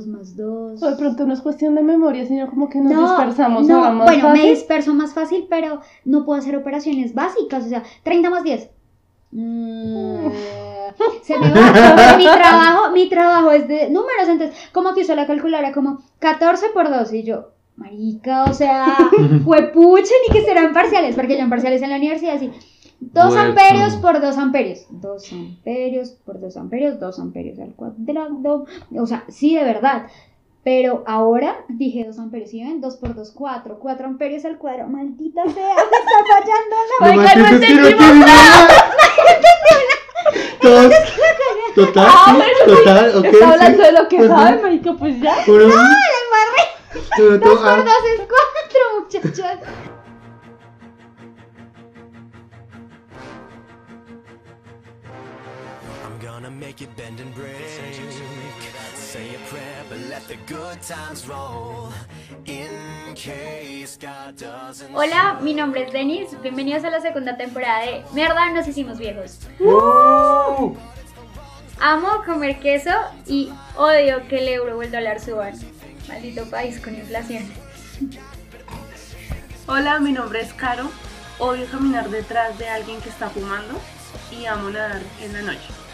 2 más 2. O de pronto no es cuestión de memoria, sino como que nos No, dispersamos no, más bueno, fácil. me disperso más fácil, pero no puedo hacer operaciones básicas, o sea, 30 más 10. Mm, se me va. mi trabajo, mi trabajo es de números, entonces, como que uso la calculadora como 14 por 2 y yo, marica, o sea, huepuche, ni que serán parciales, porque yo en parciales en la universidad así. 2 Bueno. amperios por 2 amperios. 2 amperios por 2 amperios, 2 amperios al cuadrado. O sea, sí, de verdad. Pero ahora dije 2 amperios, ¿sí ven? 2 por 2, 4. 4 amperios al cuadrado. Maldita sea, me está fallando la Lo Oiga, no triste es que no entendimos tiene nada. Total, Ah, sí, total, ok. Está hablando de lo que Ujú. sabe, marica, pues ya. Uno, uno, 2 todo- por ah, 2 es 4, muchachos. Make it bend and break. Say a prayer, but let the good times roll. In case God doesn't. Hola, mi nombre es Denis. Bienvenidos a la segunda temporada de Mierda, nos hicimos viejos. ¡Uh! Amo comer queso y odio que el euro o el dólar suban. Maldito país con inflación. Hola, mi nombre es Caro. Odio caminar detrás de alguien que está fumando y amo nadar en la noche.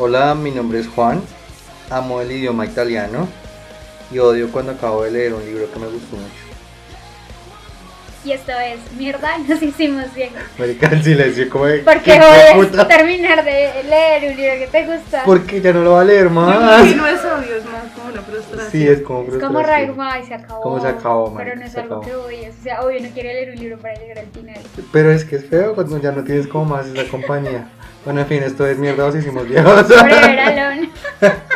Hola, mi nombre es Juan. Amo el idioma italiano y odio cuando acabo de leer un libro que me gustó mucho. Y esto es Mierda, nos hicimos viejos. Marica, el silencio, como de. Porque ¿qué odias puta? terminar de leer un libro que te gusta. Porque ya no lo va a leer más. que no es odio, es más como una frustración. Sí, es como Es como frustración. raro, ay, se acabó. Como se acabó, Pero no es algo que odies. O sea, obvio no quiero leer un libro para llegar al final. Pero es que es feo cuando ya no tienes como más esa compañía. Bueno, en fin, esto es mierda, os hicimos viejos. Forever alone.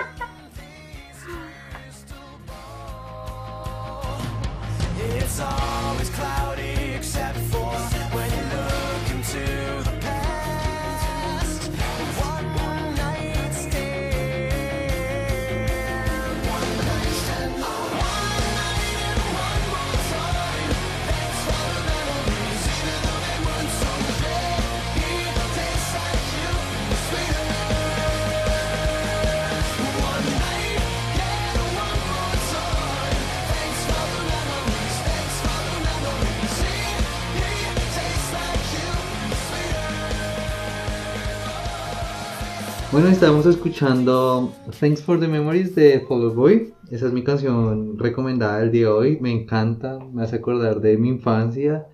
Bueno, estamos escuchando Thanks for the Memories de Fall Out Boy. Esa es mi canción recomendada del día de hoy. Me encanta, me hace acordar de mi infancia.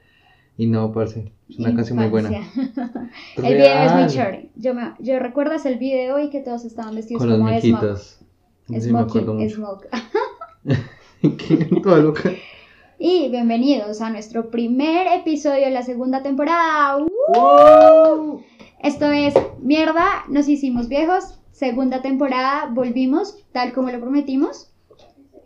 Y no, parce, es una canción muy buena. El video es muy chévere. Yo, me, yo recuerdo ese el video y que todos estaban vestidos Con las como de smoke. mequitas. Sí, me acuerdo mucho. smoke. ¿Qué? Toda loca. Y bienvenidos a nuestro primer episodio de la segunda temporada. Esto es Mierda, nos hicimos viejos. Segunda temporada, volvimos tal como lo prometimos.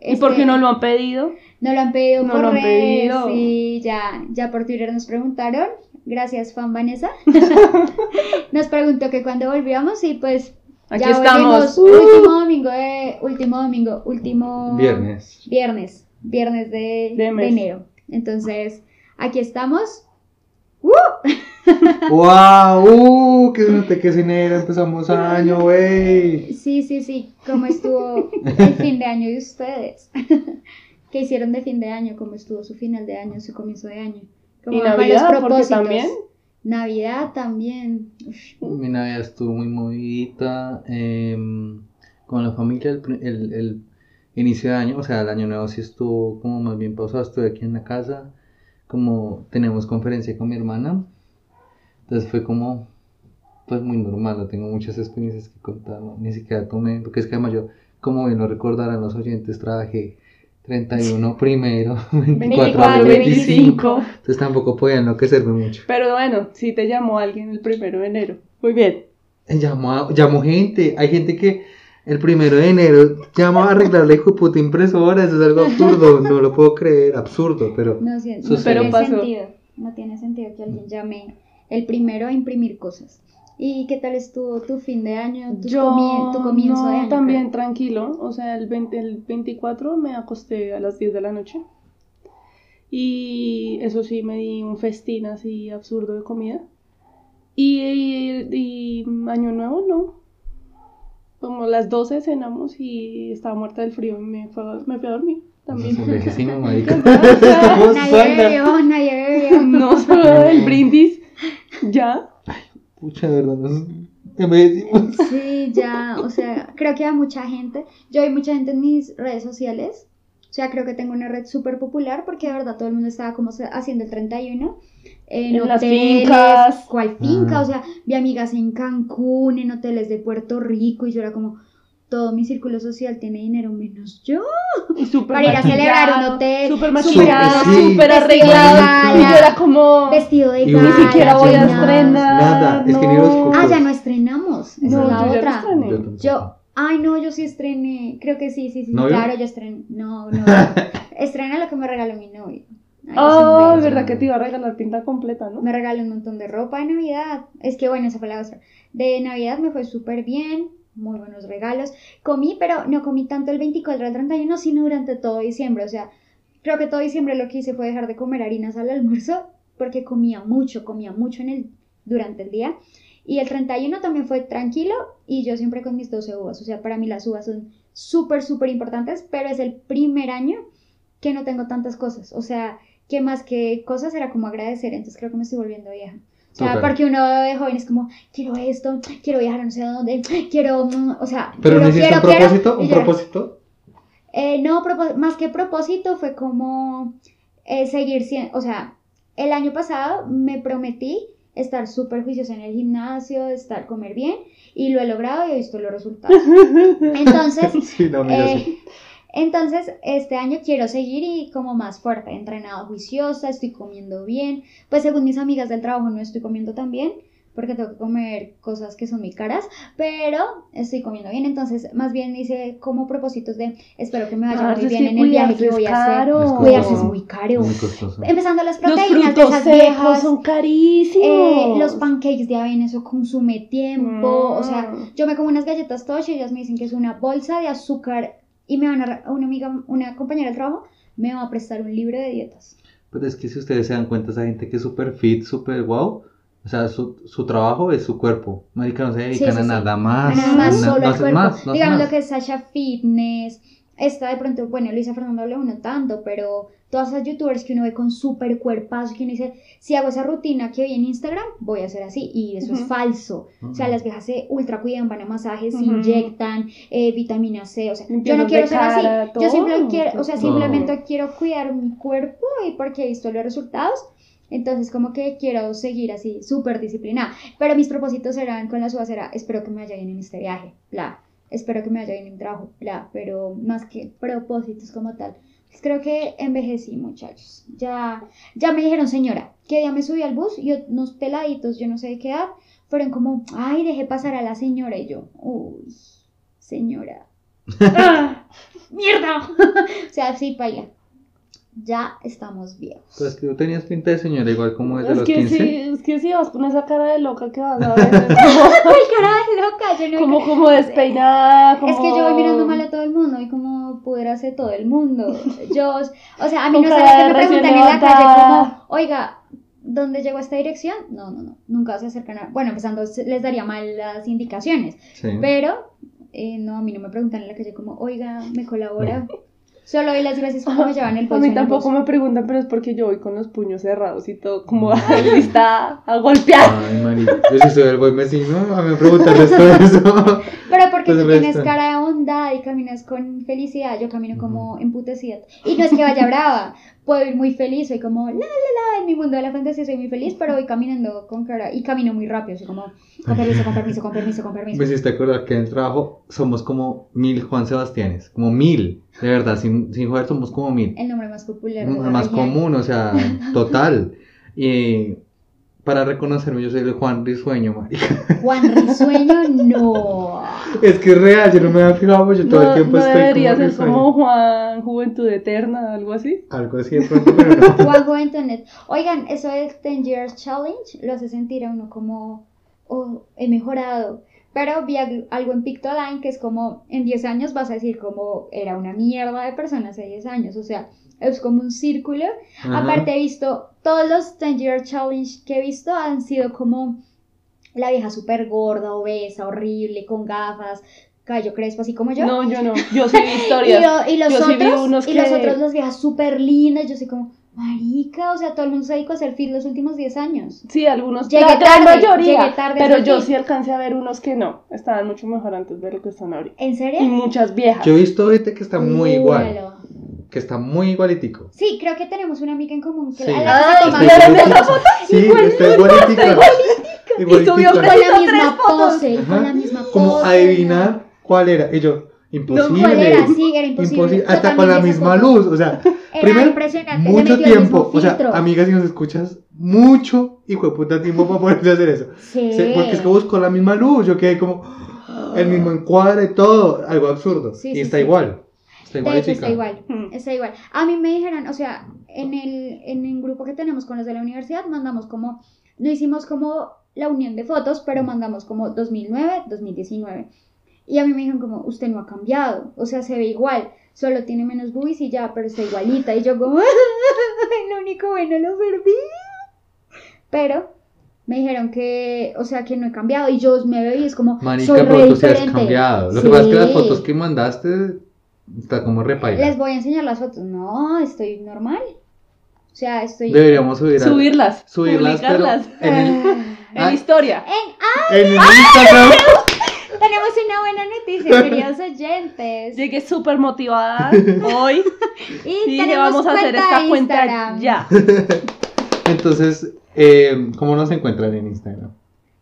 ¿Y por Este, qué no lo han pedido? No lo han pedido No por lo han redes, pedido. sí, ya, ya por Twitter nos preguntaron. Gracias, fan Vanessa. nos preguntó que cuando volvíamos y pues Aquí ya estamos. ¡Uh! Último domingo de, último domingo, último Viernes. Viernes, viernes de, De enero. Entonces, aquí estamos. ¡Uh! ¡Wow! ¡Uh! ¡Que se note que es enero! Empezamos año, wey. Sí, sí, sí. ¿Cómo estuvo el fin de año de ustedes? ¿Qué hicieron de fin de año? ¿Cómo estuvo su final de año, su comienzo de año? ¿Cómo ¿Y Navidad? los Porque propósitos? también. Navidad también. Uf, Mi Navidad estuvo muy movidita. em, con la familia, el, el- el inicio de año, o sea, el año nuevo sí estuvo como más bien pausado. Estuve aquí en la casa, como tenemos conferencia con mi hermana. Entonces fue como, pues muy normal. No tengo muchas experiencias que contar, ¿no? ni siquiera tomé, porque es que además yo, como bien lo recordarán los oyentes, trabajé 31 primero, 24, 24, 25. 25. Entonces tampoco podía enloquecerme mucho. Pero bueno, sí te llamó alguien el primero de enero. Muy bien. Llamó, a- llamó gente. Hay gente que el primero de enero llama a arreglarle puta impresora. Eso es algo absurdo. No lo puedo creer. Absurdo, pero. No, sí, no tiene Pero pasó. sentido. No tiene sentido que alguien llame el primero a imprimir cosas. ¿Y qué tal estuvo tu fin de año, tu, Yo comie- tu comienzo no, de año? también tranquilo, o sea, el, 20 el 24 me acosté a las 10 de la noche y eso sí, me di un festín así absurdo de comida y, y- y año nuevo no, como las 12 cenamos y estaba muerta del frío y me, fue, me fui a dormir también. Nos envejecimos, marica. Nadie bebió, nadie bebió. No, solo el brindis. Ya. Pucha, de verdad, nos envejecimos. Sí, ya, o sea, creo que hay mucha gente. Yo hay mucha gente en mis redes sociales. O sea, creo que tengo una red súper popular porque de verdad todo el mundo estaba como haciendo el 31 en, En las hoteles. fincas. ¿Cuál finca? Ah. O sea, vi amigas en Cancún, en hoteles de Puerto Rico y yo era como, todo mi círculo social tiene dinero menos yo. Y súper Para ir a celebrar un hotel, Súper maquillado, sí. súper Vestido de arreglado. gala. Y yo era como. Vestido de gala. ni siquiera voy a estrenar. Nada, es que ni los. Ah, ya no estrenamos. Esa No, es la yo otra. estrené. Yo. Yo, ay no, yo sí estrené, creo que sí, sí, sí, ¿Novio? claro, yo estrené, no, no, estrena lo que me regaló mi novio. Ay, Oh, es verdad que te iba a regalar pinta completa, ¿no? Me regaló un montón de ropa de Navidad, es que bueno, esa fue la otra. De Navidad me fue súper bien, muy buenos regalos. Comí, pero no comí tanto el 24 al 31, sino durante todo diciembre, o sea, creo que todo diciembre lo que hice fue dejar de comer harinas al almuerzo, porque comía mucho, comía mucho en el, durante el día. Y el 31 también fue tranquilo y yo siempre con mis 12 uvas. O sea, para mí las uvas son súper, súper importantes, pero es el primer año que no tengo tantas cosas. O sea, que más que cosas era como agradecer. Entonces creo que me estoy volviendo vieja. O sea, Súper. porque uno de joven es como, quiero esto, quiero viajar a no sé dónde, quiero, mm, o sea, Pero quiero, no hiciste quiero, un propósito, un propósito. Eh, no, más que propósito fue como eh, seguir siendo, o sea, el año pasado me prometí estar súper juiciosa en el gimnasio, estar, comer bien, y lo he logrado y he visto los resultados. Entonces, Sí, no, mira, eh, sí. Entonces, este año quiero seguir y como más fuerte, entrenado juiciosa, estoy comiendo bien. Pues según mis amigas del trabajo no estoy comiendo tan bien porque tengo que comer cosas que son muy caras, pero estoy comiendo bien. Entonces, más bien hice como propósitos de espero que me vaya Parce, muy bien en el viaje que voy a hacer. caro. Cuidarse es muy caro. Muy. Empezando las Los proteínas de esas secos viejas. son carísimos. eh, los pancakes de avena, eso consume tiempo. O sea, Mm. yo me como unas galletas Tosh y ellas me dicen que es una bolsa de azúcar y me van a, una amiga, una compañera del trabajo me va a prestar un libro de dietas. Pero es que si ustedes se dan cuenta, esa gente que es súper fit, súper wow, o sea, su, su trabajo es su cuerpo. Marica, no se dedican Sí, sí, a sí. nada más. Nada más solo no cuerpo. más, Digamos más. lo que es Sasha Fitness. Esta de pronto, bueno, Luisa Fernando León no tanto, pero todas esas youtubers que uno ve con súper cuerpazo, que uno dice, si hago esa rutina que vi en Instagram, voy a hacer así. Y eso es Ujú. falso. O sea, las viejas se ultra cuidan, van a masajes, se Ujú. inyectan eh, vitamina C. O sea, yo no quiero ser cara, así. todo. Yo simplemente quiero, o sea, simplemente quiero cuidar mi cuerpo y porque he visto los resultados. Entonces, como que quiero seguir así, súper disciplinada. Pero mis propósitos eran con las uvas, era, espero que me vaya bien en este viaje, bla. Espero que me vaya bien en mi trabajo, bla. Pero más que propósitos como tal. Pues creo que envejecí, muchachos. Ya, ya me dijeron, señora, que día me subí al bus y unos peladitos, yo no sé de qué edad, fueron como, ay, dejé pasar a la señora. Y yo, uy, señora. ¡Ah! ¡Mierda! o sea, sí, paila. Ya estamos viejos. Pues que tú tenías pinta de señora, igual como desde Es los que, 15. sí, es que si vas con esa cara de loca que vas a ver, ¡Ay, cara de loca! Yo no como, como, como despeinada, como... Es que yo voy mirando mal a todo el mundo y como pudiera ser todo el mundo. Yo, o sea, a mí no cara que me preguntan en la calle como, oiga, ¿dónde llegó esta dirección? No, no, no, nunca se acercan a... Bueno, empezando, les daría mal las indicaciones, Sí. pero eh, no, a mí no me preguntan en la calle como, oiga, ¿me colabora? Solo doy las gracias cuando me llevan el A bolso. mí en el tampoco me preguntan, pero es porque yo voy con los puños cerrados y todo, como lista a golpear. Ay, marica, yo si soy el buen vecino, a mí me preguntan esto eso. Pero porque Pues tú el tienes cara de bondad y caminas con felicidad, yo camino como emputecida. Y no es que vaya brava, puedo ir muy feliz, soy como la la la, en mi mundo de la fantasía soy muy feliz, pero voy caminando con cara y camino muy rápido, soy como con permiso, con permiso, con permiso, con permiso. Me hiciste acordar que en el trabajo somos como mil Juan Sebastianes, como mil, de verdad, sin, sin joder somos como mil. El nombre más popular. de No, la más común, o sea, total. Y para reconocerme, yo soy el Juan Risueño, marica. Juan Risueño, no. Es que es real, yo no me había fijado, pues yo todo el No, tiempo no estoy debería como ser como Juan Juventud Eterna, algo así. Algo así de pronto, pero no. Juan Juventudet. Oigan, eso del 10 Years Challenge lo hace sentir a uno como, oh, he mejorado. Pero vi algo en Pictoline que es como, en 10 años vas a decir como era una mierda de persona hace 10 años. O sea, es como un círculo. Ajá. Aparte he visto, todos los 10 Year Challenge que he visto han sido como la vieja súper gorda, obesa, horrible, con gafas, Cayo Crespo, así como yo. No, yo no. Yo sí vi y, historias. lo- y los Yo otros, unos y los otros, las viejas súper lindas, yo soy como, marica, o sea, todo el mundo se dedicó a hacer fit los últimos 10 años. Sí, algunos. Llegué la gran tarde, mayoría. llegué tarde pero yo fit. sí alcancé a ver unos que no. Estaban mucho mejor antes de lo que están ahorita. ¿En Y serio? muchas viejas. Yo he visto ahorita que está muy igual. Que está muy igualitico. Sí, creo que tenemos una amiga en común que Sí. la que Ay, se toma ¿vieron fotos esa foto? Sí, Igual, está igualitica. Y subió con la tres misma fotos. pose, Ajá. con la misma pose. Como adivinar cuál era. Y yo, imposible. ¿Cuál era? Sí, era imposible. Yo Hasta con la misma foto. luz. O sea, Era primero, mucho tiempo. O sea, amigas, si nos escuchas, mucho hijo de puta tiempo para poder hacer eso. Sí. Sí, porque es que buscó la misma luz. Yo quedé como el mismo encuadre, todo. Algo absurdo. Sí, y sí, está sí. igual. Está De igual, hecho, chica. está igual. Está igual. A mí me dijeron, o sea, en el, en el grupo que tenemos con los de la universidad, mandamos como, no hicimos como la unión de fotos, pero mandamos como 2009, 2019. Y a mí me dijeron como, usted no ha cambiado, o sea, se ve igual, solo tiene menos boobies y ya, pero está igualita. Y yo como, lo único bueno lo perdí. Pero me dijeron que, o sea, que no he cambiado y yo me veo y es como, soy re pero tú sí has cambiado. Lo que pasa es que las Sí. fotos que mandaste está como repaila. Les voy a enseñar las fotos. No, estoy normal. O sea, estoy. Deberíamos subir a- Subirlas. subirlas, pero publicarlas. en el, En Ay. historia. En- en el Instagram. tenemos una buena noticia, queridos oyentes. Llegué súper motivada hoy. Y Y dije, tenemos vamos a hacer cuenta esta cuenta Instagram. ya. Entonces, eh, ¿cómo nos encuentran en Instagram?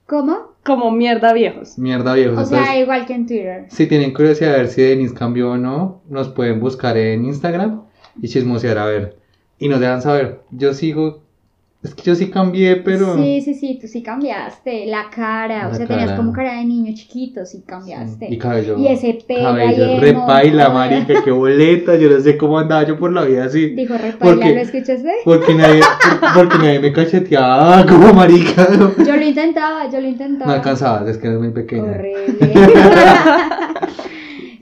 ¿Cómo? Como mierda viejos. Mierda viejos. O sea, igual que en Twitter. si tienen curiosidad de ver si Denise cambió o no, nos pueden buscar en Instagram y chismosear a ver. Y nos dejan saber. Yo sigo. Es que yo sí cambié, pero. Sí, sí, sí, tú sí cambiaste. La cara, o sea, tenías como cara de niño chiquito, sí cambiaste. Y cabello. Y ese pelo Cabello repaila, marica, qué boleta. Yo no sé cómo andaba yo por la vida así. Dijo ¿Por repaila? ¿lo escuchaste? Porque nadie, porque nadie me cacheteaba como marica. Yo lo intentaba, yo lo intentaba. No alcanzaba, es que eres muy pequeña. Horrible.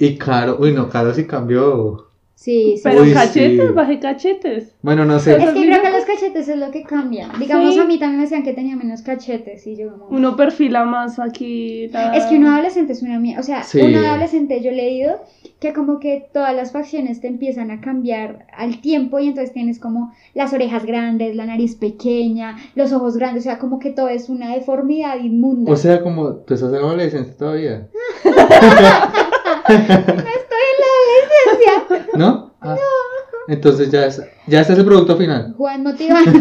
Y Caro, uy no, Caro sí cambió. Sí, sí. Pero Uy, cachetes, sí. bajé cachetes. Bueno, no Es sé. que creo que los cachetes es lo que cambia. Digamos, Sí. a mí también me decían que tenía menos cachetes y yo como... Uno perfila más aquí. la- Es que un adolescente es una mierda. O sea, Sí. un adolescente yo he leído que como que todas las facciones te empiezan a cambiar al tiempo y entonces tienes como las orejas grandes, la nariz pequeña, los ojos grandes, o sea, como que todo es una deformidad inmunda. O sea, como tú estás en adolescencia todavía. Estoy en la adolescencia. ¿No? Ah, Entonces ya, es, ya es el producto final. Juan motivando.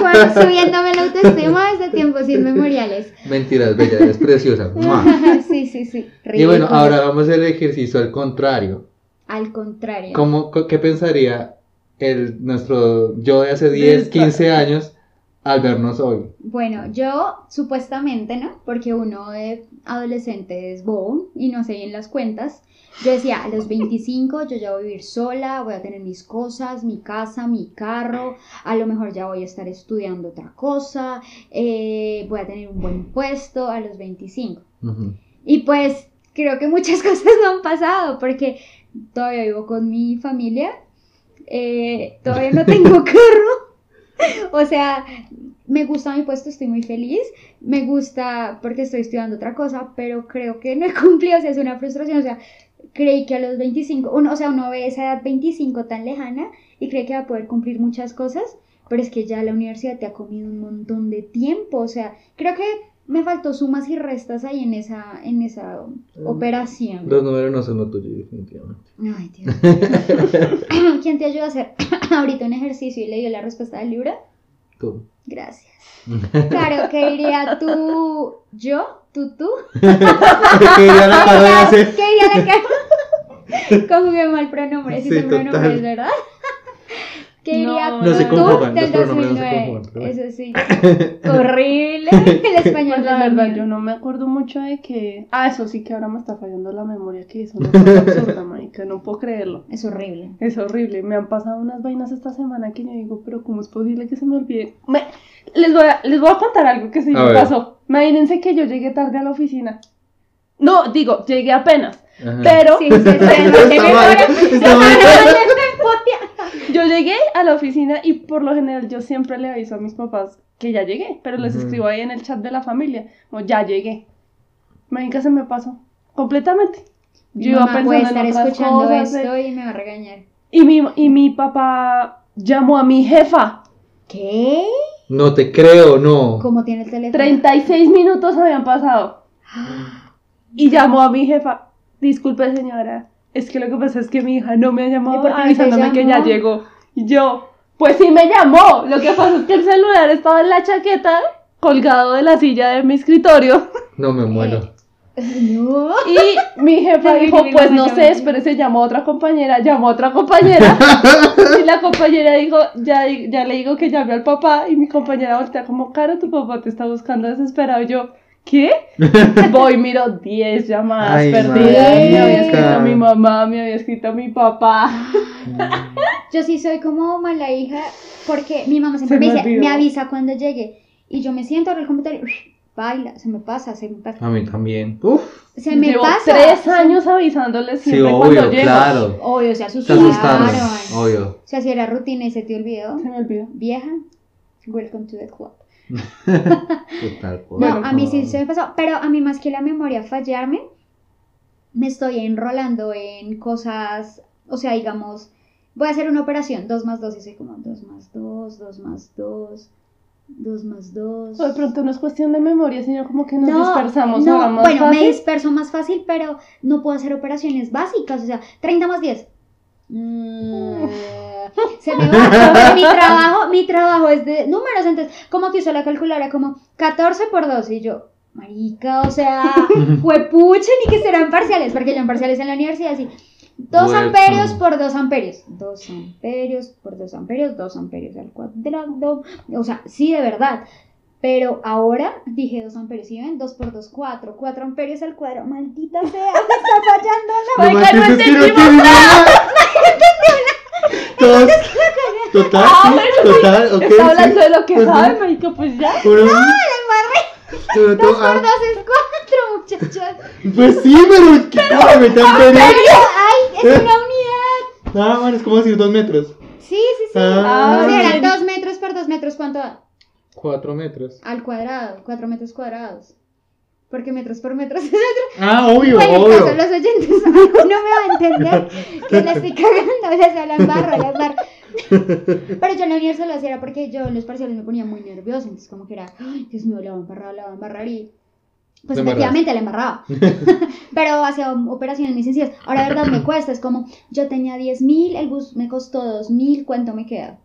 Juan subiéndome la autoestima desde tiempos inmemoriales. Mentiras, bella, es preciosa. Sí, sí, sí. Y bueno, ahora vamos a hacer el ejercicio al contrario. Al contrario. ¿Cómo, ¿Qué pensaría el, nuestro yo de hace 10, 15 años al vernos hoy? Bueno, yo supuestamente, ¿no? Porque uno de adolescente es bobo y no hace bien las cuentas. Yo decía, a los 25 yo ya voy a vivir sola, voy a tener mis cosas, mi casa, mi carro, a lo mejor ya voy a estar estudiando otra cosa, eh, voy a tener un buen puesto a los 25. Ujú. Y pues creo que muchas cosas no han pasado porque todavía vivo con mi familia, eh, todavía no tengo carro. O sea, me gusta mi puesto, estoy muy feliz. Me gusta porque estoy estudiando otra cosa, pero creo que no he cumplido, o sea, es una frustración. O sea, creí que a los 25, uno, o sea, uno ve esa edad 25 tan lejana y cree que va a poder cumplir muchas cosas, pero es que ya la universidad te ha comido un montón de tiempo. O sea, creo que me faltó sumas y restas ahí en esa, en esa operación. Los números no son lo tuyo, definitivamente. Ay, Dios. ¿Quién te ayuda a hacer ahorita un ejercicio y le dio la respuesta del libro? Tú. Gracias. Claro, ¿qué diría tú, yo, tú, tú? ¿Qué diría la? ¿Qué diría la? Conjugué mal pronombres y Sí, son pronombres, total. ¿verdad? ¿Qué diría No, no se conjugan, del los pronombres no se 2009? conjugan, pero bueno. Eso sí. Horrible. El español Pues la es verdad, yo no me acuerdo mucho de que. Ah, eso sí que ahora me está fallando la memoria, que eso no es absurda, marica, no puedo creerlo. Es horrible. Es horrible, me han pasado unas vainas esta semana que yo digo, pero ¿cómo es posible que se me olvide? Me- les, voy a, les voy a contar algo que sí A me ver. pasó. Imagínense que yo llegué tarde a la oficina. No, digo, llegué apenas, Ajá. pero Sí, sí, yo llegué a la oficina y por lo general yo siempre le aviso a mis papás que ya llegué, pero les escribo ahí en el chat de la familia, como ya llegué. Marica, se me pasó. completamente. Mi Yo iba puede pensando estar en otras escuchando cosas. esto eh, y me va a regañar. Y mi, y mi papá llamó a mi jefa. ¿Qué? No te creo, no. ¿Cómo tiene el teléfono? 36 minutos habían pasado. Y llamó a mi jefa. Disculpe, señora. Es que lo que pasa es que mi hija no me ha ¿Y llamado avisándome que ya llegó. Y yo, pues sí me llamó. Lo que pasa es que el celular estaba en la chaqueta, colgado de la silla de mi escritorio. No me muero. No. Y mi jefa dijo, mi pues no sé, espérese, llamó a otra compañera, llamó a otra compañera. y la compañera dijo, ya, ya le digo que llame al papá. Y mi compañera voltea como, Caro, tu papá te está buscando desesperado. Y yo, ¿qué? Voy, miro 10 llamadas Ay, perdidas. Me había escrito mi mamá, me había escrito mi papá. Yo sí soy como mala hija porque mi mamá siempre Se me me dice, olvidó. me avisa cuando llegue. Y yo me siento en el computador y baila, se me pasa, se me pasa. A mí también. Uf. Se me Llevo pasa. tres años avisándoles Sí, siempre obvio, cuando llego. claro. Obvio, se Se asustaron. asustaron, obvio. O sea, si era rutina y se te olvidó. Se me olvidó. Vieja, welcome to the club. Total. No, Bueno, a mí sí se me pasó, pero a mí más que la memoria fallarme, me estoy enrolando en cosas, o sea, digamos, voy a hacer una operación, 2 más 2, y soy como 2 más 2, 2 más 2, 2 más 2. O de pronto no es cuestión de memoria, sino como que nos dispersamos. no, ahora más bueno, me fácil. disperso más fácil, pero no puedo hacer operaciones básicas, o sea, 30 más 10. Mm, se me va. mi trabajo, mi trabajo es de números, entonces, como que uso la calculadora como 14 por 2 y yo, marica, o sea, fue puche ni que serán parciales, porque yo en parciales en la universidad sí. 2 Hueco. amperios por 2 amperios. 2 amperios por 2 amperios, 2 amperios al cuadrado. O sea, sí, de verdad. Pero ahora dije 2 amperios, ¿sí ven? 2 por 2, 4. 4 amperios al cuadrado. Maldita sea, me está fallando la Oiga, no que no entendimos nada. Todos. Total, Ah, sí, total, ok. Está hablando sí. de lo que Pues sabe, marica, pues ya. Uno- Uno 2 todo- por ah, 2 es 4, muchachos. Pues sí, pero ¿qué cosa me tan peleando? ay, es una unidad. Ah, bueno, es como decir dos metros. Sí, sí, sí. Ah. O sea, eran 2 metros por 2 metros, ¿cuánto da? Cuatro metros. Al cuadrado, 4 metros cuadrados. Porque metros por metros es otro. Ah, obvio, Bueno, obvio. caso, los oyentes no me va a entender que la estoy cagando, o sea, la embarro, la embarro. Pero yo en la universidad lo hacía era porque yo en los parciales me ponía muy nerviosa, entonces como que era, ay, Dios mío, la voy a embarrar, la voy a embarrar y pues La efectivamente la embarraba. Pero hacía operaciones muy sencillas. Ahora, de verdad, me cuesta, es como, yo tenía 10 mil, el bus me costó 2 mil, ¿cuánto me queda?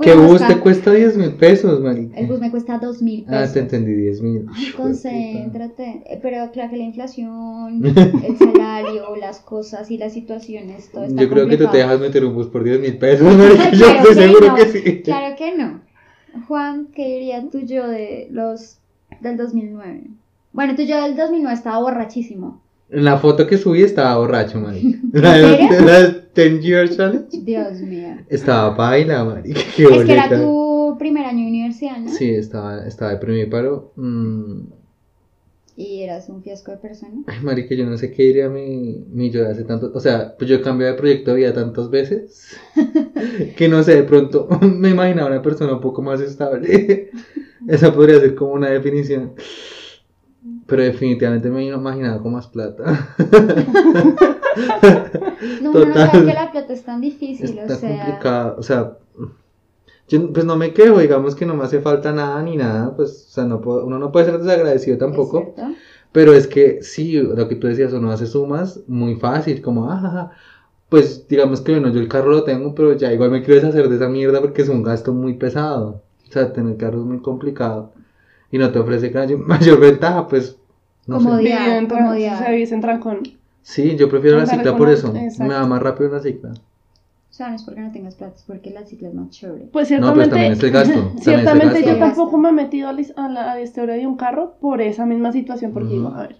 Que bus te cuesta 10 mil pesos, marica. El bus me cuesta 2 mil Ah, pesos. te entendí, 10 mil. Ay, concéntrate. Eh, Pero claro que la inflación, el salario, las cosas y las situaciones, todo está Yo creo que tú te dejas meter un bus por 10 mil pesos, marica. Yo estoy seguro no, que sí. Claro que no. Juan, ¿qué diría tú yo de los del 2009? Bueno, tú yo del 2009 estaba borrachísimo. En la foto que subí estaba borracho, marica. ¿En La de la de 10 Year Challenge. Dios mío. Estaba baila, marica. Qué Es que era tu primer año de universidad, ¿no? Sí, estaba, estaba de primíparo. Mm, Y eras un fiasco de persona. Ay, marica, yo no sé qué diría mi, mi yo de hace tanto. O sea, pues yo he cambiado de proyecto de vida tantas veces que no sé, de pronto me imaginaba una persona un poco más estable. Esa podría ser como una definición. Pero definitivamente me imaginaba con más plata. No, uno no Total. sabe que la plata es tan difícil, Está o sea. complicado. O sea, yo pues no me quejo, digamos que no me hace falta nada ni nada. Pues, o sea, no puedo- uno no puede ser desagradecido ¿es tampoco. Pero es que sí, lo que tú decías, uno hace sumas muy fácil, como, ah, pues digamos que bueno, yo el carro lo tengo, pero ya igual me quiero deshacer de esa mierda porque es un gasto muy pesado. O sea, tener carro es muy complicado y no te ofrece mayor ventaja, pues no sé. Comodidad. Vive en Tran- comodidad. se vive en Trancón. Sí, yo prefiero la cicla con por eso. exacto. Me va más rápido la cicla. O sea, no es porque no tengas plata, es porque la cicla es más chévere. Pues No, pues ciertamente, también es el gasto. también ciertamente gasto. yo tampoco me he metido a la, a la, de un carro por esa misma situación, porque digo, a ver,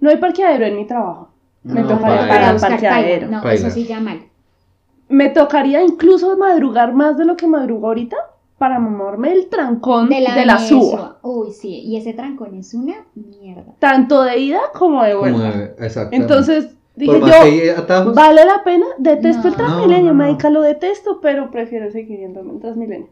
no hay parqueadero en mi trabajo. Me No, tocaría pagar parqueadero. No, Paila. eso sí ya mal. Me tocaría incluso madrugar más de lo que madrugo ahorita para mamarme el trancón de la, Venezuela. suba. Uy, sí, y ese trancón es una mierda. Tanto de ida como de Como vuelta. de- exactamente. Entonces dije yo, atajos, vale la pena, detesto el No. Transmilenio, No, no, lo detesto, pero prefiero seguir yendo en Transmilenio.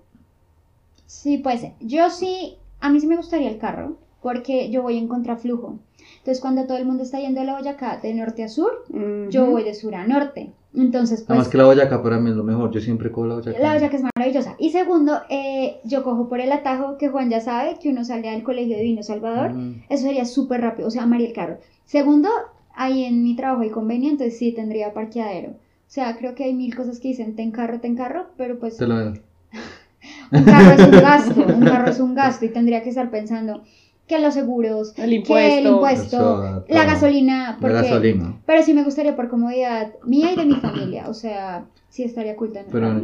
Sí, pues yo sí, a mí sí me gustaría el carro, porque yo voy en contraflujo. Entonces, cuando todo el mundo está yendo a la Boyacá de norte a sur, yo voy de sur a norte. Entonces, pues, Además que la Boyacá para mí es lo mejor. Yo siempre cojo la Boyacá. la Boyacá es maravillosa. Y segundo, eh, yo cojo por el atajo que Juan ya sabe, que uno sale al Colegio Divino Salvador. Mm. Eso sería súper rápido, o sea, María el carro. Segundo, ahí en mi trabajo hay convenio, entonces sí tendría parqueadero. O sea, creo que hay mil cosas que dicen ten carro, ten carro, pero pues Te lo vendo. un carro es un gasto, un carro es un gasto y tendría que estar pensando que los seguros, El que impuesto. el impuesto, Eso, la gasolina, porque... La gasolina. Pero sí me gustaría por comodidad mía y de mi familia, o sea, sí estaría cool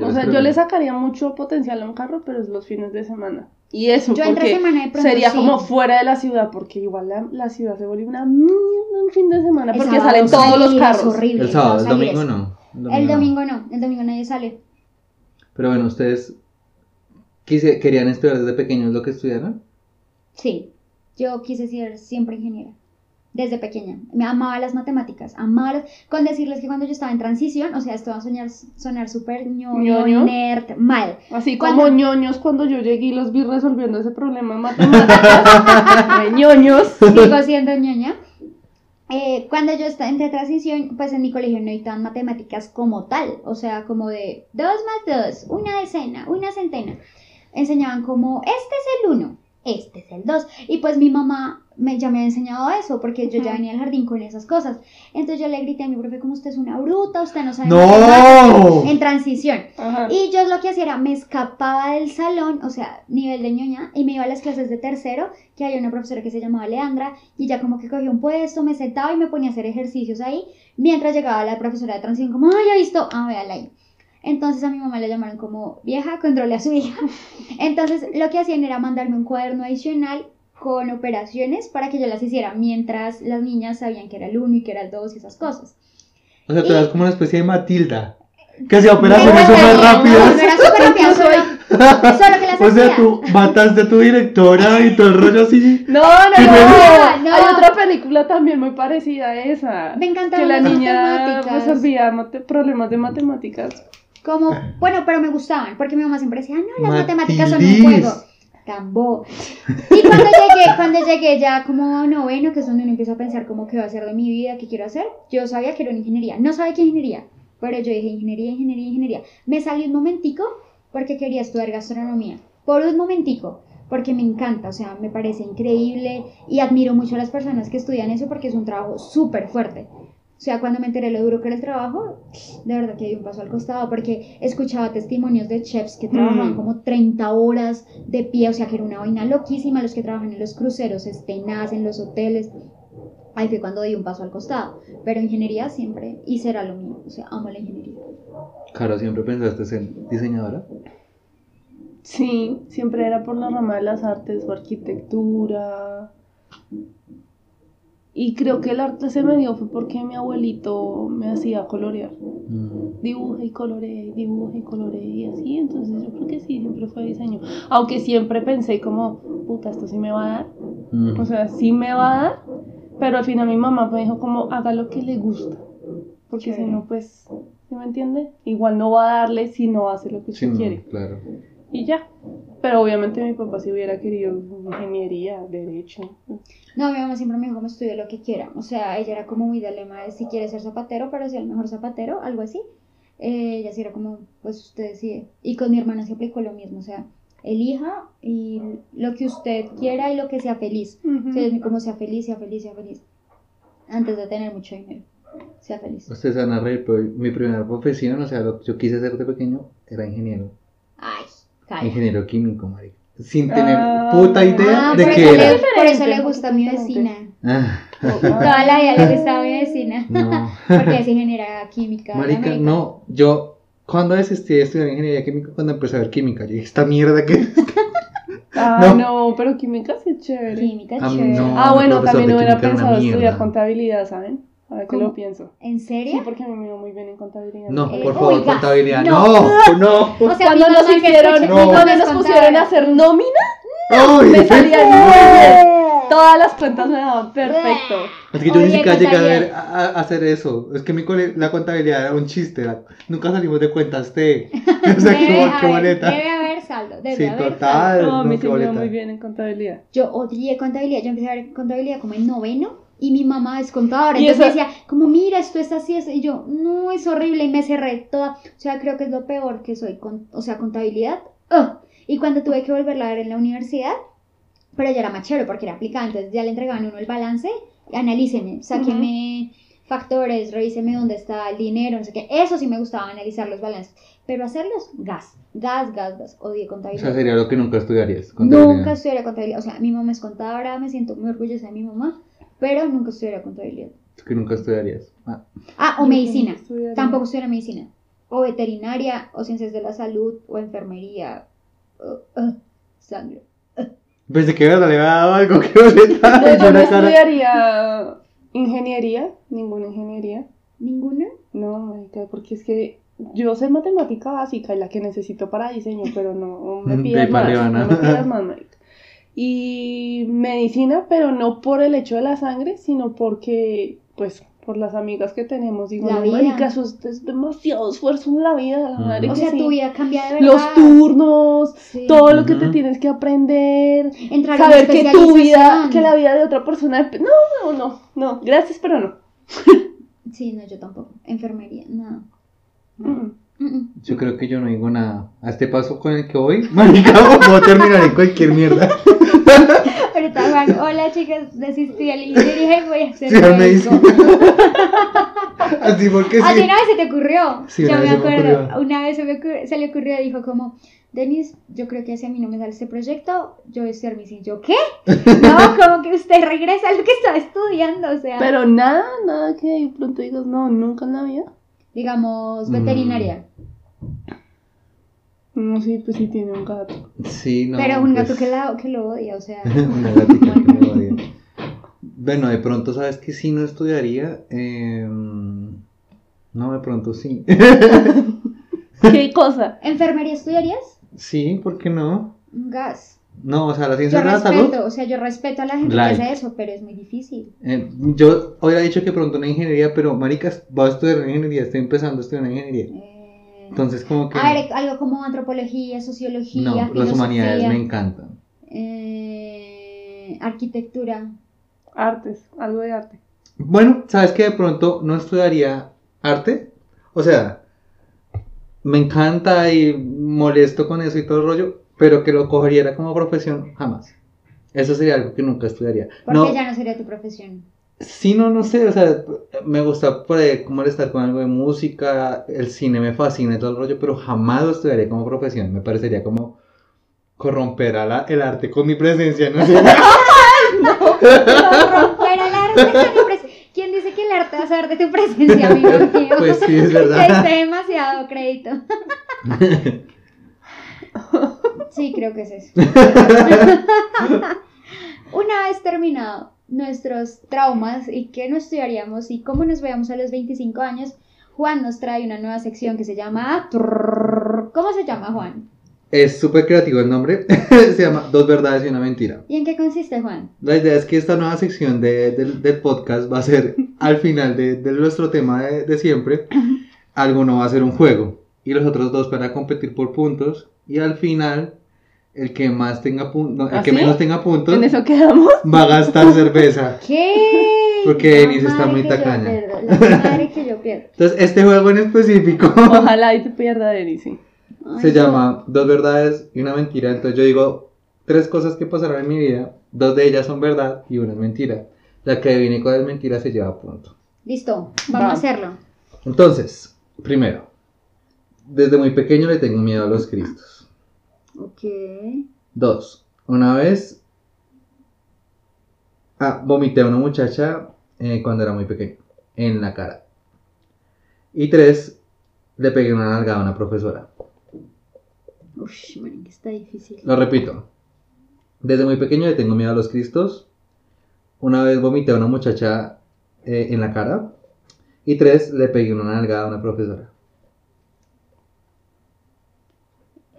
O sea, yo le sacaría mucho potencial a un carro, pero es los fines de semana. Y eso, Yo porque semana de pronto sería sí. como fuera de la ciudad, porque igual la, la ciudad se vuelve una mierda un fin de semana, El porque salen todos salir los es carros. horrible, El sábado, el domingo no. El no. domingo no, el domingo nadie sale. Pero bueno, ustedes quise- querían estudiar desde pequeños lo que estudiaron. Sí, yo quise ser siempre ingeniera. Desde pequeña. Me amaba las matemáticas. Amaba las- Con decirles que cuando yo estaba en transición, o sea, esto va a soñar, sonar súper ñoño, ¿Ñoño? nerd, mal. Así Cuando- como ñoños cuando yo llegué y los vi resolviendo ese problema. De ñoños. Sigo siendo ñoña. Eh, cuando yo estaba en transición, pues en mi colegio no necesitaban matemáticas como tal. O sea, como de 2 más 2, una decena, una centena. Enseñaban como, este es el 1, este es el 2. Y pues mi mamá me, ya me había enseñado eso, porque yo ya venía al jardín con esas cosas. Entonces yo le grité a mi profe, como usted es una bruta, usted no sabe matemáticas", ¡No! en transición. Y yo lo que hacía era, me escapaba del salón, o sea, nivel de ñoña, y me iba a las clases de tercero, que había una profesora que se llamaba Leandra, y ya como que cogía un puesto, me sentaba y me ponía a hacer ejercicios ahí, mientras llegaba la profesora de transición, como, ay, ya visto, ah, véala ahí. Entonces a mi mamá le llamaron como, vieja, controle a su hija. Entonces lo que hacían era mandarme un cuaderno adicional con operaciones para que yo las hiciera, mientras las niñas sabían que era el 1 y que era el 2 y esas cosas. O sea, tú eras como una especie de Matilda. Que hacía Me operaciones encantaría, súper No, rápidas. no era súper rápida, solo, solo que las O sea, tú mataste a tu directora y todo el rollo así. No, no, ¿Qué no. Hay otra película también muy parecida a esa. Me encantaban Que la niña resolvía mate- problemas de matemáticas. Como, bueno, pero me gustaban, porque mi mamá siempre decía, no, las matemáticas son un juego. Tambo. Y cuando llegué, cuando llegué ya como noveno, que es donde uno empieza a pensar como qué va a hacer de mi vida, qué quiero hacer, yo sabía que era una ingeniería. No sabía qué ingeniería, pero yo dije ingeniería, ingeniería, ingeniería. Me salí un momentico porque quería estudiar gastronomía. Por un momentico, porque me encanta, o sea, me parece increíble y admiro mucho a las personas que estudian eso porque es un trabajo súper fuerte. O sea, cuando me enteré lo duro que era el trabajo, de verdad que di un paso al costado porque escuchaba testimonios de chefs que trabajaban Mm. como 30 horas de pie, o sea que era una vaina loquísima, los que trabajan en los cruceros, tenaz, en los hoteles. Ahí fue cuando di un paso al costado. Pero ingeniería siempre, y será lo mío, o sea, amo la ingeniería. Claro, siempre pensaste ser diseñadora. Sí, siempre era por la rama de las artes o arquitectura. Y creo que el arte se me dio fue porque mi abuelito me hacía colorear. Mm. Dibuje y coloré, dibuje y coloré y así. Entonces yo creo que sí, siempre fue diseño. Aunque siempre pensé como, puta, esto sí me va a dar. Mm. O sea, sí me va a dar. Pero al final mi mamá me dijo como, haga lo que le gusta. Porque si no, pues, ¿sí me entiende? Igual no va a darle si no hace lo que Sí, usted no, quiere. claro. Y ya. Pero obviamente mi papá si hubiera querido ingeniería, derecho. No, mi mamá siempre me dijo como estudie lo que quiera. O sea, ella era como muy del lema de si quiere ser zapatero, pero sea el mejor zapatero, algo así. Eh, ella sí era como, pues usted decide. Y con mi hermana se aplicó lo mismo, o sea, elija y lo que usted quiera y lo que sea feliz. O sea, como sea feliz, sea feliz, sea feliz. Antes de tener mucho dinero. Sea feliz. Ustedes se van a reír, pero mi primera profesión, o sea, lo que yo quise ser de pequeño, era ingeniero. Calla. Ingeniero químico, marica. Sin tener Ah. puta idea Ah, de por qué era. le- por eso le Diferente, gusta a mi vecina. Ah, Toda la vida le gustaba a mi vecina. no. Porque es ingeniera química. Marica, no. Yo, cuando desistí de estudiar ingeniería química, cuando empecé a ver química, yo dije, esta mierda que. Ah, No. no. pero química sí es chévere. Química, mí chévere. no. Ah, bueno, también hubiera pensado estudiar contabilidad, ¿saben? Ahora que ¿Cómo? lo pienso. ¿En Sí, serio? porque a mí me iba muy bien en contabilidad. No, Eh, por favor, oiga, contabilidad. no. No, no. O sea, Cuando nos hicieron, No. cuando nos pusieron a hacer nómina, Ay, me salían muy bien. Todas las cuentas me daban perfecto. Es que yo ni siquiera llegué a, ver, contabilidad. a, a hacer eso. Es que mi cole- la contabilidad era un chiste. la- nunca salimos de cuentas T. O sea, Debe qué, qué haber- boleta. Debe haber saldo. Debe Sí, haber total. saldo. No, a mí no, sí me boleta. muy bien en contabilidad. Yo odié contabilidad. Yo empecé a ver contabilidad como en noveno. Y mi mamá es contadora. Y Entonces me esa- decía, como mira, esto es así. es-". Y yo, no, es horrible. Y me cerré toda. O sea, creo que es lo peor que soy. Con, o sea, contabilidad. ugh. Y cuando tuve que volverla a ver en la universidad, pero ya era más chévere porque era aplicada. Entonces ya le entregaban uno el balance. Analíceme, sáqueme factores, revíseme dónde está el dinero, no sé qué. Eso sí me gustaba analizar los balances. Pero hacerlos, gas. Gas, gas, gas. Odié O contabilidad. sea, sería lo que nunca estudiarías. Nunca estudiaría contabilidad. O sea, mi mamá es contadora, me siento muy orgullosa de mi mamá, pero nunca estudiaría contabilidad. Que nunca estudiarías. Ah, Ah, o Yo medicina. tampoco estudiaría. Tampoco estudiaría medicina. O veterinaria, o ciencias de la salud, o enfermería. Uh, uh, sangre. Pensé que verdad le había dado algo que boleta. Yo no estudiaría ingeniería, ninguna ingeniería. ¿Ninguna? No, marica, porque es que yo sé matemática básica y la que necesito para diseño, pero no me pidas más, arriba, no ¿no? me pidas más, marica. Y medicina, pero no por el hecho de la sangre, sino porque, pues, por las amigas que tenemos. Digo, La no, marica, eso es, es demasiado esfuerzo en la vida, la Mm. madre O que sea, sí. tu vida cambia de verdad. Los turnos, Sí. todo lo que te tienes que aprender, Entrar a saber que tu vida, que la vida de otra persona dep- No, no, no, no, gracias, pero no. Sí, no, yo tampoco. Enfermería, nada. Mm, mm. Yo creo que yo no digo nada. A este paso con el que voy, marica, puedo terminar en cualquier mierda. Ahorita Juan, hola chicas, desistí del ingeniería y voy a ser Sí, al médico. Así porque sí. una vez se te ocurrió. Sí, yo me acuerdo. ocurrió. Una vez se, me ocurrió- se le ocurrió, dijo como, Denis, yo creo que si a mí no me sale este proyecto, yo voy a ser mi ¿Yo qué? No, como que usted regresa a lo que estaba estudiando, o sea, Pero nada, nada que de pronto digas, no, nunca en la vida. digamos, Mm. No, sí, pues sí tiene un gato. Sí, no. pero un gato pues, que, la, que lo odia, o sea. Una gatica que me odia. Bueno, de pronto, ¿sabes que sí no estudiaría? Eh, no, de pronto sí. ¿Qué cosa? ¿Enfermería estudiarías? sí, ¿por qué no? Gas. No, o sea, la Yo ciencia de la salud. o sea, yo respeto a la gente Like. que hace eso, pero es muy difícil. Eh, yo hubiera dicho que pronto una ingeniería, pero maricas, voy a estudiar ingeniería, estoy empezando a estudiar ingeniería. Eh, Entonces, como que. a ver, algo como antropología, sociología, no, las humanidades me encantan. eh, arquitectura. Artes, algo de arte. Bueno, ¿sabes que de pronto no estudiaría arte? O sea, me encanta y molesto con eso y todo el rollo, pero que lo cogería como profesión, jamás. Eso sería algo que nunca estudiaría. Porque No, ya no sería tu profesión. Sí, no, no sé, o sea, me gusta como estar con algo de música, el cine me fascina y todo el rollo, pero jamás lo estudiaría como profesión. Me parecería como corromper a la- el arte con mi presencia, no sé. Romper el arte con tu pres- ¿Quién dice que el arte va a saber de tu presencia, amigo mío? Pues sí, es Te verdad. diste demasiado crédito. Sí, creo que es eso. Una vez terminado nuestros traumas y qué no estudiaríamos y cómo nos veamos a los 25 años, Juan nos trae una nueva sección que se llama... ¿Cómo se llama, Juan? Es súper creativo el nombre. Se llama Dos verdades y una mentira. ¿Y en qué consiste, Juan? La idea es que esta nueva sección de- del- del podcast va a ser al final de, de nuestro tema de, de siempre. Alguno va a ser un juego y los otros dos van a competir por puntos. Y al final, el que más tenga puntos, el ¿Ah, que sí? menos tenga puntos, En eso quedamos. va a gastar cerveza. ¿Qué? Porque Denise está muy tacaña. La madre que yo pierdo. Entonces, este juego en específico Ojalá y te pierda Denis, sí. Ay, se no. llama Dos verdades y una mentira. Entonces, yo digo tres cosas que pasarán en mi vida. Dos de ellas son verdad y una es mentira. La que adivine cuál es mentira se lleva punto. Listo, vamos Va. a hacerlo. Entonces, primero, desde muy pequeño le tengo miedo a los cristos. Ok. Dos, una vez ah, vomité a una muchacha eh, cuando era muy pequeño, en la cara. Y tres, le pegué una nalgada a una profesora. Uf, marica, está difícil. Lo repito, desde muy pequeño le tengo miedo a los cristos. Una vez vomité a una muchacha eh, en la cara. Y tres, le pegué una nalgada a una profesora.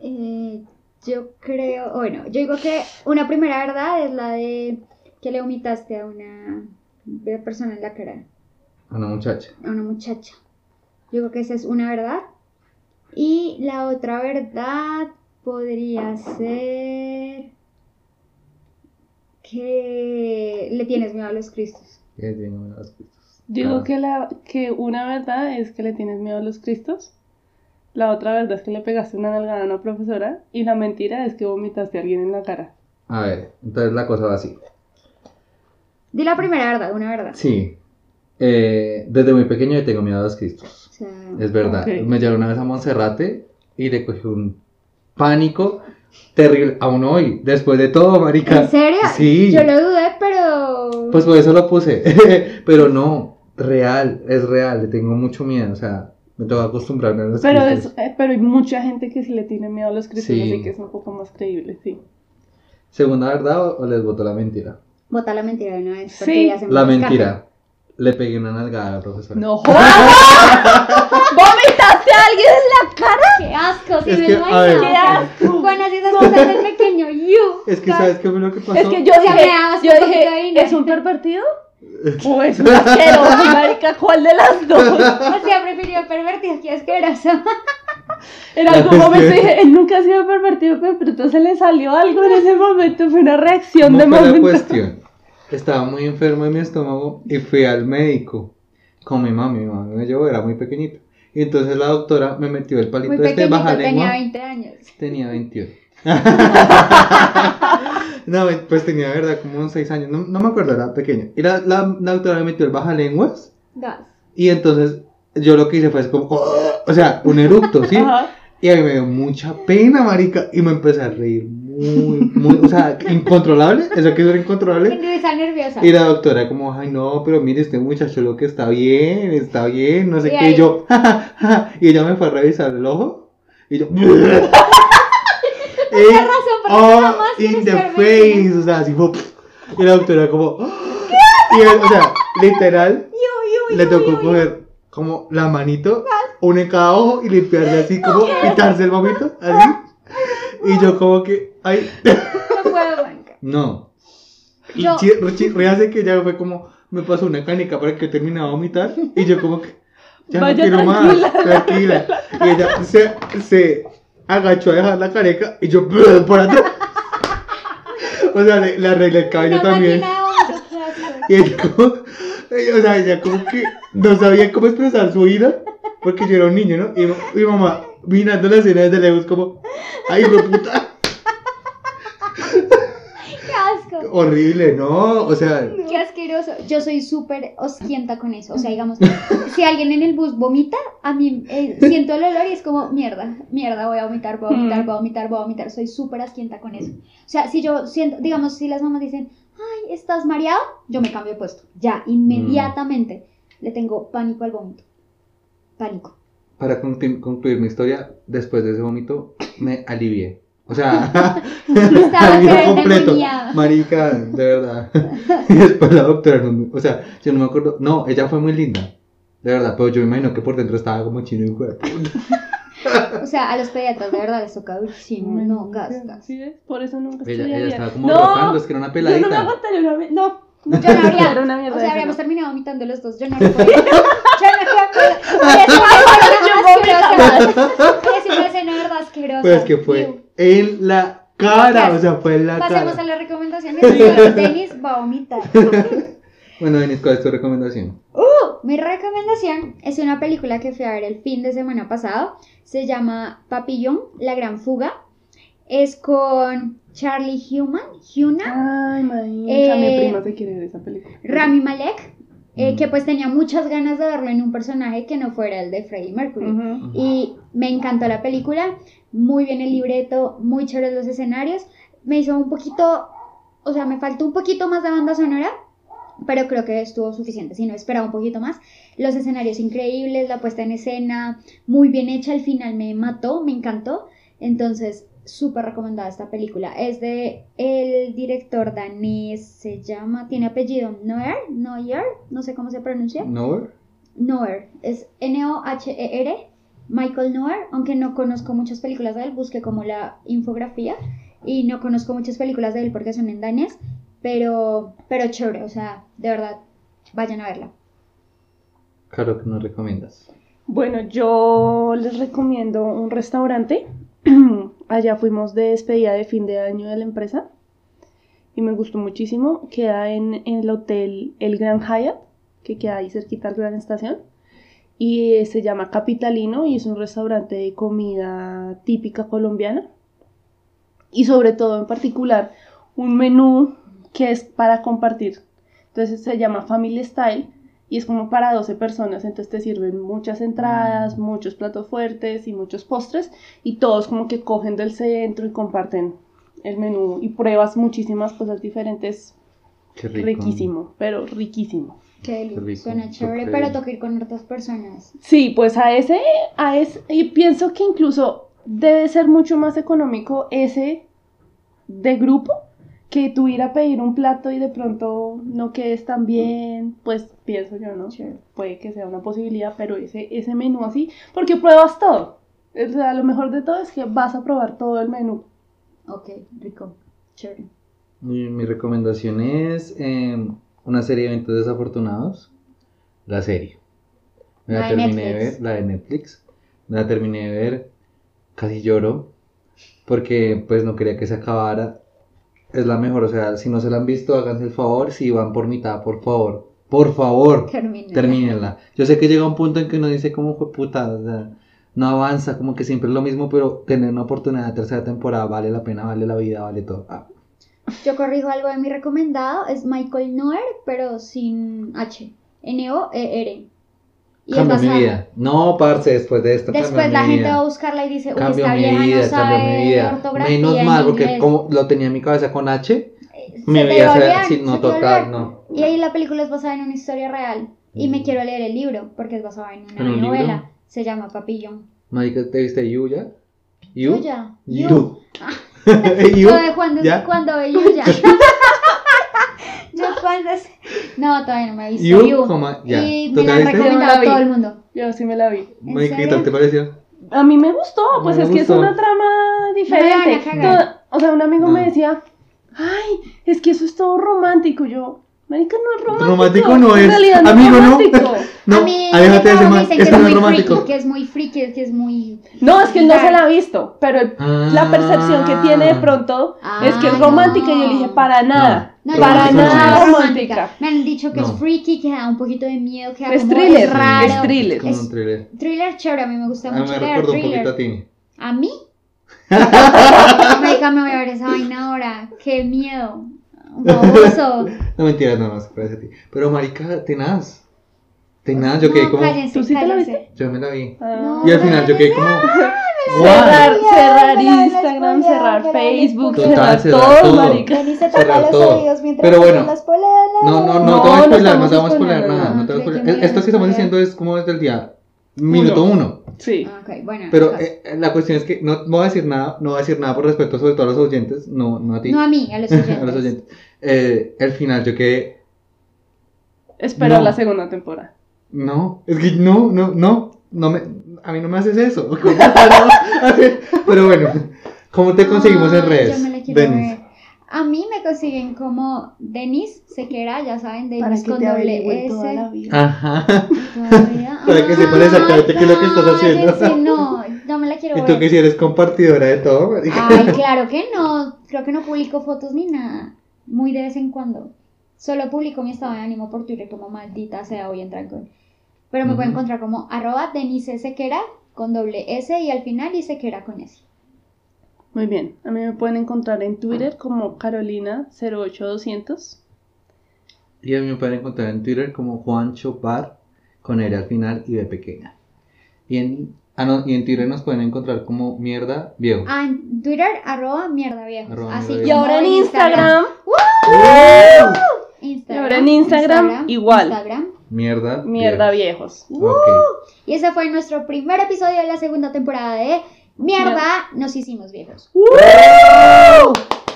Eh, yo creo, bueno, yo digo que una primera verdad es la de que le vomitaste a una persona en la cara, A una muchacha. a una muchacha. Yo creo que esa es una verdad. Y la otra verdad podría ser que le tienes miedo a los cristos. Que tengo miedo a los cristos. Digo que, la, que una verdad es que le tienes miedo a los cristos. La otra verdad es que le pegaste una nalgada a una profesora. Y la mentira es que vomitaste a alguien en la cara. A ver, entonces la cosa va así. Di la primera verdad, una verdad. Sí. Eh, desde muy pequeño le tengo miedo a los cristos. O sea, Es verdad. Me llevaron una vez a Monserrate y le cogí un pánico terrible. Aún hoy, después de todo, marica. ¿En serio? Sí. Yo lo dudé, pero. Pues por eso lo puse. Pero no, real, es real. Le tengo mucho miedo. O sea, me tengo que acostumbrarme a los Pero, cristos. es, eh, pero hay mucha gente que sí le tiene miedo a los cristos, Sí. así que es un poco más creíble, sí. ¿Segunda verdad o, o les voto la mentira? Bota la mentira de una vez. Sí. La mentira. Le pegué una nalgada a la profesora. ¡No jodas! ¿Vomitaste a alguien en la cara? ¡Qué asco! Si Es me que, imagino. a ver. ¡Qué asco! Bueno, así esas cosas de pequeño. You. Es que, ¿sabes qué fue lo que pasó? Es que yo sea, dije, me dabas yo dije. ¿es un pervertido? ¿O es un asqueroso, marica? ¿Cuál de las dos? O sea, prefirió pervertido que asqueroso. En La algún momento dije, él nunca ha sido pervertido, pero entonces le salió algo en ese momento, fue una reacción ¿Cómo de fue la momento. cuestión? Estaba muy enfermo de mi estómago y fui al médico con mi mamá. Mi mamá me llevó, era muy pequeñito. Y entonces la doctora me metió el palito Muy este pequeñito, baja tenía lengua. 20 años. Tenía 21. no, pues tenía, verdad, como unos 6 años. No, no me acuerdo, era pequeño. Y la, la, la doctora me metió el baja lenguas. Gas. Y entonces yo lo que hice fue como, o sea, un eructo, ¿sí? Ajá. Y a mí me dio mucha pena, marica. Y me empecé a reír muy, muy, o sea, incontrolable. Eso que era incontrolable. Nerviosa. Y la doctora como, ay no, pero mire este muchacho lo que está bien, está bien, no sé qué. ahí- Y yo, "Ja, ja, ja". y ella me fue a revisar el ojo. Y yo, razón oh, in the face, o sea, así y la doctora como, y él, o sea, literal, le tocó coger como la manito, una en cada ojo y limpiarse así, como quitarse el vómito, así. Y yo como que, ay, No puedo, Blanca. no. Y Yo- ríase que ya fue como, me pasó una canica para que termine de vomitar. Y yo como que, ya Vaya, no quiero tranquila. más, tranquila. Y ella se, se agachó a dejar la careca y yo, por atrás. O sea, le, le arreglé el cabello Una también. Y ella como, o sea, ella como que no sabía cómo expresar su ira, porque yo era un niño, ¿no? Y mi mamá, mirando la escena desde lejos, como, ay, hijo puta, Qué asco. Horrible, ¿no? O sea, Qué asqueroso. Yo soy súper osquienta con eso. O sea, digamos, si alguien en el bus vomita, a mí eh, siento el olor y es como, mierda, mierda, voy a vomitar, voy a vomitar, Mm. voy a vomitar, voy a vomitar. Soy súper asquienta con eso. O sea, si yo siento, digamos, si las mamás dicen, ay, ¿estás mareado? Yo me cambio de puesto. Ya, inmediatamente. Le tengo pánico al vómito. Pánico. para concluir mi historia, después de ese vómito, me alivié. O sea, ser completo. Marica, de verdad. Y después la doctora, no me- o sea, yo no me acuerdo. No, ella fue muy linda. De verdad, pero yo me imagino que por dentro estaba como chino y cuerpo. O sea, a los pediatras de verdad les toca durísimo. No, gas, gas. ¿Sí ves? Por eso nunca Ella, estudiaría. ella estaba como no, rotando, es que era una Yo no me peladita. aguantaría una vez. No, no, Yo no habría, Era una mierda o sea, habríamos no. terminado vomitando los dos. Yo no lo puedo. Yo no. Oye, es una escena asquerosa. Pues que fue en la cara, o sea, fue en la Pasemos a cara. las recomendaciones. Señor Denis va a vomitar. Bueno, Denis, ¿cuál es tu recomendación? Uh, mi recomendación es una película que fui a ver el fin de semana pasado. Se llama Papillon, La Gran Fuga. Es con Charlie Human, Huna, Ay, marica, Eh, mi prima se quiere ver esa película. Rami Malek, eh, Mm. que pues tenía muchas ganas de verlo en un personaje que no fuera el de Freddie Mercury. Y me encantó la película, muy bien el libreto, muy chéveres los escenarios. Me hizo un poquito, o sea, me faltó un poquito más de banda sonora, pero creo que estuvo suficiente, si no esperaba un poquito más. Los escenarios increíbles, la puesta en escena, muy bien hecha, al final me mató, me encantó. Entonces, súper recomendada esta película. Es de el director danés, se llama, tiene apellido Noer, Noyer, no sé cómo se pronuncia. ¿No? Noer, es N-O-H-E-R, Michael Noer, aunque no conozco muchas películas de él, busqué como la infografía y no conozco muchas películas de él porque son en danés, pero, pero chévere, o sea, de verdad, vayan a verla. Claro que nos recomiendas. Bueno, yo les recomiendo un restaurante allá fuimos de despedida de fin de año de la empresa y me gustó muchísimo. Queda en, en el hotel El Gran Hyatt, que queda ahí cerquita al Gran Estación. Y se llama Capitalino y es un restaurante de comida típica colombiana. Y sobre todo en particular un menú que es para compartir. Entonces se llama Family Style y es como para 12 personas. Entonces te sirven muchas entradas, muchos platos fuertes y muchos postres. Y todos como que cogen del centro y comparten el menú y pruebas muchísimas cosas diferentes. Qué rico. Riquísimo, pero riquísimo. Qué Qué rico, Suena chévere, pero toca ir con otras personas. Sí, pues a ese, a ese, y pienso que incluso debe ser mucho más económico ese de grupo que tú ir a pedir un plato y de pronto no quedes tan bien, pues pienso yo, ¿no? Puede que sea una posibilidad, pero ese, ese menú así, porque pruebas todo. O sea, lo mejor de todo es que vas a probar todo el menú. Ok, rico. Chévere. Mi, mi recomendación es eh, una serie de eventos desafortunados. La serie. Me la, La de terminé de Netflix. ver, la de Netflix. Me la terminé de ver. Casi lloro. Porque pues no quería que se acabara. Es la mejor, o sea, si no se la han visto, háganse el favor. Si van por mitad, por favor. Por favor, Termina. termínenla. Yo sé que llega un punto en que uno dice como fue puta, o sea, no avanza, como que siempre es lo mismo, pero tener una oportunidad de tercera temporada vale la pena, vale la vida, vale todo. Ah, Yo corrijo algo de mi recomendado. Es Michael Noer, pero sin H. N-O-E-R. Y Cambió mi vida. No, parce, después de esto Después la gente va a buscarla y dice, uy, Cambió esta mi vieja vida, no sabe mi vida. ortografía Menos en mal, porque inglés". como lo tenía en mi cabeza con H, Eh, vida iba a se no olvidar. no. Y ahí la película es basada en una historia real. Y me Mm. quiero leer el libro, porque es basada en una ¿En un novela. libro? Se llama Papillón. Marica, ¿te viste You ya? You? Yuya. You. Yo de cuando, cuando ve Yuya. Es- No, todavía no me he visto You, You. coma, ya. Y ¿Tú me la? Yo recomendado la vi. todo el mundo. Yo sí me la vi. ¿En Marica, ¿qué tal te pareció? A mí me gustó, pues Me es que es gustó. una trama a diferente. Todo- o sea, un amigo No. me decía, ay, es que eso es todo romántico. Yo, marica, no es romántico. Romántico no en es. realidad no Amigo, es no. romántico. No, a mí aléjate de me que es no es muy romántico. freaky, que es muy freaky, que es muy... No, es que él no se la ha visto, pero el- la percepción que tiene de Ah. pronto Ah, es que es no. romántica. Y yo le dije, para nada. No, para nada soy romántica. Me han dicho que No. es freaky, que da un poquito de miedo, que da Es como thriller, es raro. es thriller. Como Es un thriller. thriller chévere, a mí me gusta A mí mucho me recordó un poquito a ti. ¿A mí? Marica, me voy a ver esa vaina ahora. Qué miedo. Baboso. No mentiras, no, no se parece a ti. Pero marica, tenaz. Tenaz, yo quedé no, como. cállense, ¿Tú sí te la cállense. Yo me la vi. Ah. No. Y al final yo quedé como. Cerrar, cerrar a Instagram, cerrar a Facebook, cerrar, todo, marica. Cerrar todo. Pero bueno. No, no, no, No, te voy a no spoiler, no te vamos a spoiler spoileando nada. nada. No te voy a que spoiler. me Esto que estamos diciendo es como desde el día minuto uno. Sí. Ah, Ok, bueno. Pero acá. eh, la cuestión es que no, no voy a decir nada, no voy a decir nada por respeto sobre todo a los oyentes, no, no a ti. no a mí, a los a oyentes. los oyentes. Eh, el final yo quedé. Esperar No. la segunda temporada. No, es que no, no, no, no me, a mí no me haces eso. Pero bueno, ¿cómo te conseguimos en redes? Yo me la quiero Denis? ver. A mí me consiguen como Denis Sequera, ya saben, Para Denis que con te doble averigüe toda la S. vida. Ajá. Todavía. Para que sepan exactamente qué es lo que estás haciendo. No, no me la quiero ¿Y ver. tú que si eres compartidora de todo? marica? Ay, claro que no. Creo que no publico fotos ni nada. Muy de vez en cuando. Solo publico mi estado de ánimo por Twitter como maldita sea hoy en Trancón. Pero me pueden encontrar como arroba Denise Sequera con doble S y al final y Sequera con S. Muy bien. A mí me pueden encontrar en Twitter como Carolina08200. Y a mí me pueden encontrar en Twitter como Juancho Bar con R al final y B pequeña. Y en, ah, no, y en Twitter nos pueden encontrar como mierda viejo. Ah, en Twitter arroba mierda. Arroba Así mierda Y ahora en en Instagram, Instagram. Y ahora en Instagram, igual. Instagram. Mierda. mierda viejos. Ok. Y ese fue nuestro primer episodio de la segunda temporada de Mierda, nos hicimos viejos.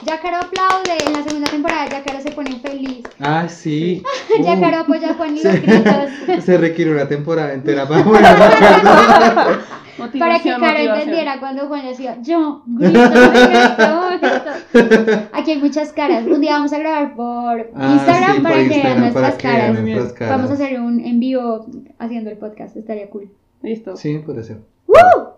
Yacaro aplaude en la segunda temporada, Yacaro se pone feliz. Ah, sí. Yacaro Uh, apoya a Juan y los se, gritos. se requiere una temporada entera para acuerdo. Para que Caro entendiera cuando Juan decía, yo grito momento. Aquí hay muchas caras. Un día vamos a grabar por Ah, Instagram sí, por para que vean nuestras para que vean caras. nuestras caras. Vamos a hacer un en vivo haciendo el podcast, estaría cool. Listo. Sí, puede ser. ¡Woo!